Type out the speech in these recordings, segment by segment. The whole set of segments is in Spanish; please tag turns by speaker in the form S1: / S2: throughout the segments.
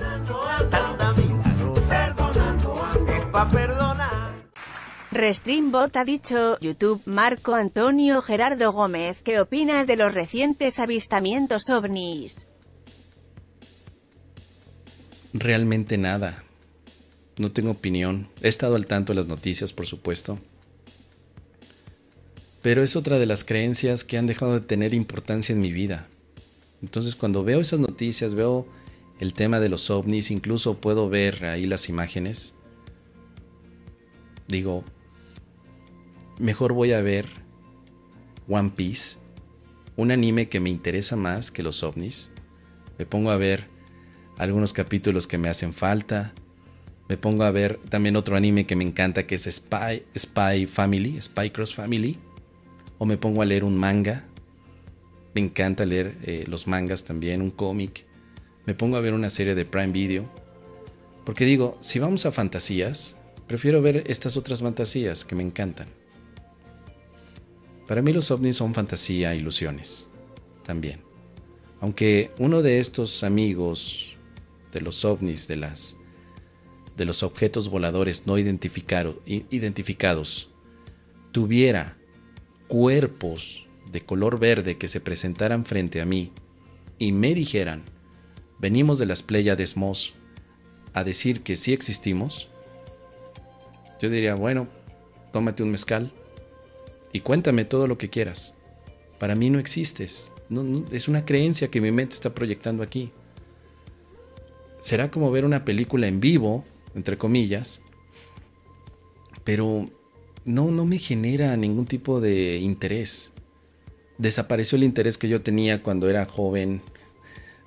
S1: Tanta perdonar.
S2: Restreambot ha dicho, YouTube, Marco Antonio Gerardo Gómez, ¿qué opinas de los recientes avistamientos ovnis?
S3: Realmente nada. No tengo opinión. He estado al tanto de las noticias, por supuesto. Pero es otra de las creencias que han dejado de tener importancia en mi vida. Entonces cuando veo esas noticias, veo el tema de los ovnis, incluso puedo ver ahí las imágenes, digo, mejor voy a ver One Piece, un anime que me interesa más que los ovnis. Me pongo a ver algunos capítulos que me hacen falta. Me pongo a ver también otro anime que me encanta que es Spy, Spy Family, Spy Cross Family. O me pongo a leer un manga. Me encanta leer eh, los mangas también, un cómic. Me pongo a ver una serie de Prime Video. Porque digo, si vamos a fantasías, prefiero ver estas otras fantasías que me encantan. Para mí los ovnis son fantasía, ilusiones. También. Aunque uno de estos amigos de los ovnis, de las de los objetos voladores no identificados, tuviera cuerpos de color verde que se presentaran frente a mí y me dijeran, venimos de las Pléyades Mos a decir que sí existimos, yo diría, bueno, tómate un mezcal y cuéntame todo lo que quieras. Para mí no existes. es una creencia que mi mente está proyectando aquí. Será como ver una película en vivo, entre comillas, pero no, no me genera ningún tipo de interés. Desapareció el interés que yo tenía cuando era joven,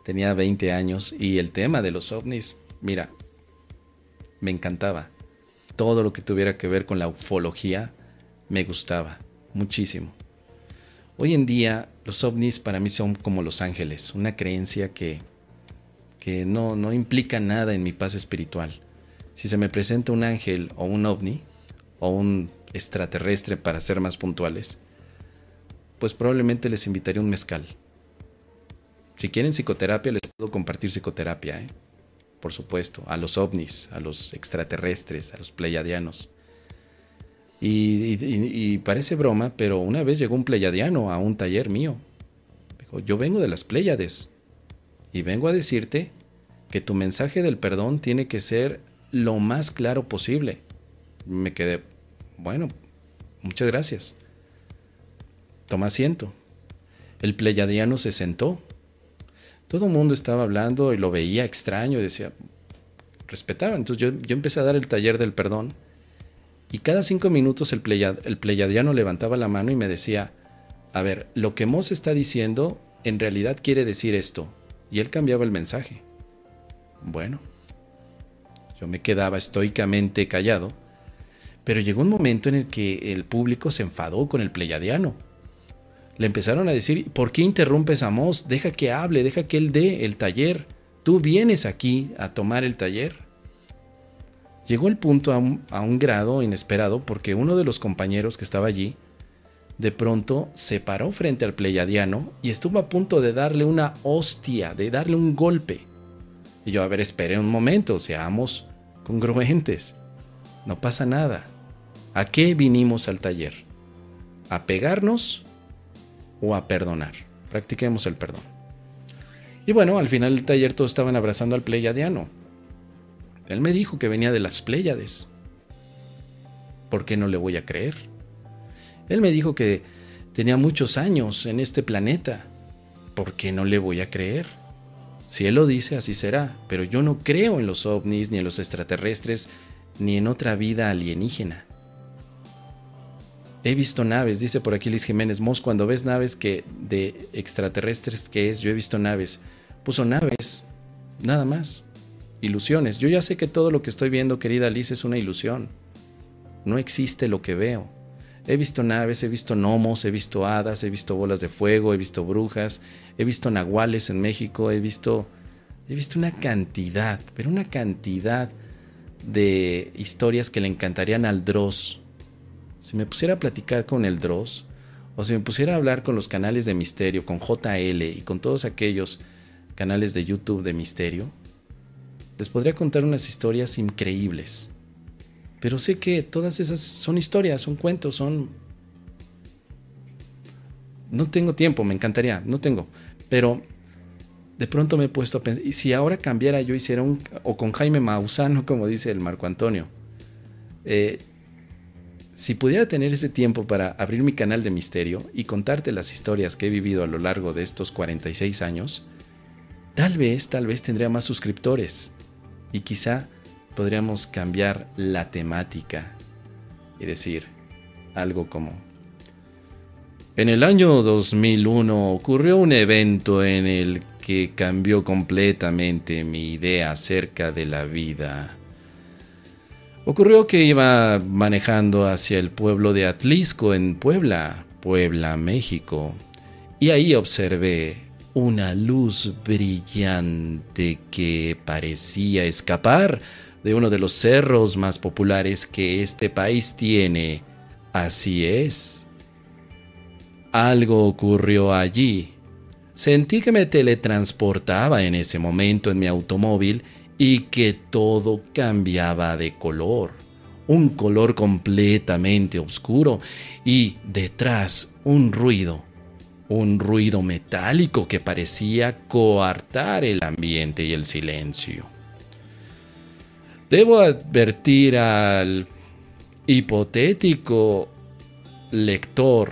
S3: tenía 20 años, y el tema de los ovnis, mira, me encantaba. Todo lo que tuviera que ver con la ufología me gustaba muchísimo. Hoy en día los ovnis para mí son como los ángeles, una creencia que, que no, no implica nada en mi paz espiritual. Si se me presenta un ángel o un ovni, o un extraterrestre para ser más puntuales, pues probablemente les invitaría un mezcal. Si quieren psicoterapia, les puedo compartir psicoterapia, ¿eh? por supuesto, a los ovnis, a los extraterrestres, a los pleiadianos. Y, parece broma, pero una vez llegó un pleiadiano a un taller mío. Dijo, yo vengo de las Pléyades y vengo a decirte que tu mensaje del perdón tiene que ser lo más claro posible. Me quedé, bueno, muchas gracias. Toma asiento. El pleyadiano se sentó. Todo el mundo estaba hablando y lo veía extraño y decía, respetaba. Entonces yo, yo empecé a dar el taller del perdón y cada cinco minutos el, el pleyadiano levantaba la mano y me decía, a ver, lo que Moss está diciendo en realidad quiere decir esto. Y él cambiaba el mensaje. Bueno, yo me quedaba estoicamente callado, pero llegó un momento en el que el público se enfadó con el pleyadiano. Le empezaron a decir, ¿por qué interrumpes a Moss? Deja que hable, deja que él dé el taller. Tú vienes aquí a tomar el taller. Llegó el punto a un, grado inesperado porque uno de los compañeros que estaba allí de pronto se paró frente al pleyadiano y estuvo a punto de darle una hostia, de darle un golpe. Y yo, a ver, espere un momento, seamos congruentes. No pasa nada. ¿A qué vinimos al taller? ¿A pegarnos o a perdonar? Practiquemos el perdón. Y bueno, al final del taller todos estaban abrazando al pleyadiano. Él me dijo que venía de las Pléyades. ¿Por qué no le voy a creer? Él me dijo que tenía muchos años en este planeta. ¿Por qué no le voy a creer? Si él lo dice, así será, pero yo no creo en los ovnis, ni en los extraterrestres, ni en otra vida alienígena. He visto naves, dice por aquí Liz Jiménez Mos, cuando ves naves que de extraterrestres que es, yo he visto naves. Puso naves, nada más ilusiones. Yo ya sé que todo lo que estoy viendo, querida Liz, es una ilusión. No existe lo que veo. He visto naves, he visto gnomos, he visto hadas, he visto bolas de fuego, he visto brujas, he visto nahuales en México, he visto, he visto una cantidad, pero una cantidad de historias que le encantarían al Dross. Si me pusiera a platicar con el Dross, o si me pusiera a hablar con los canales de misterio, con JL y con todos aquellos canales de YouTube de misterio, Les podría contar unas historias increíbles. Pero sé que todas esas son historias, son cuentos, son... No tengo tiempo, me encantaría, no tengo. Pero de pronto me he puesto a pensar, y si ahora cambiara yo hiciera un, o con Jaime Mausano, como dice el Marco Antonio, eh, si pudiera tener ese tiempo para abrir mi canal de misterio y contarte las historias que he vivido a lo largo de estos 46 años, tal vez, tal vez tendría más suscriptores y quizá podríamos cambiar la temática y decir algo como, en el año 2001 ocurrió un evento en el que cambió completamente mi idea acerca de la vida. Ocurrió que iba manejando hacia el pueblo de Atlisco en Puebla, Puebla, México, y ahí observé una luz brillante que parecía escapar de uno de los cerros más populares que este país tiene. Así es. Algo ocurrió allí. Sentí que me teletransportaba en ese momento en mi automóvil y que todo cambiaba de color, un color completamente oscuro y detrás un ruido, un ruido metálico que parecía coartar el ambiente y el silencio. Debo advertir al hipotético lector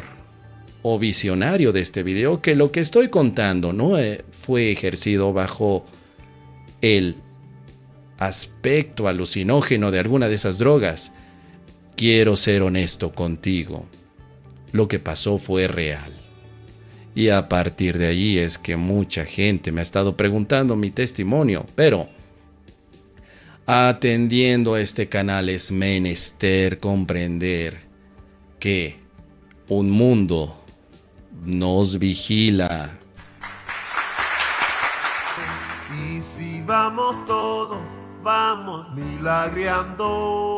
S3: o visionario de este video que lo que estoy contando no eh, fue ejercido bajo el aspecto alucinógeno de alguna de esas drogas. Quiero ser honesto contigo. Lo que pasó fue real. Y a partir de allí es que mucha gente me ha estado preguntando mi testimonio, pero atendiendo a este canal es menester comprender que un mundo nos vigila.
S1: Y si vamos todos vamos milagreando.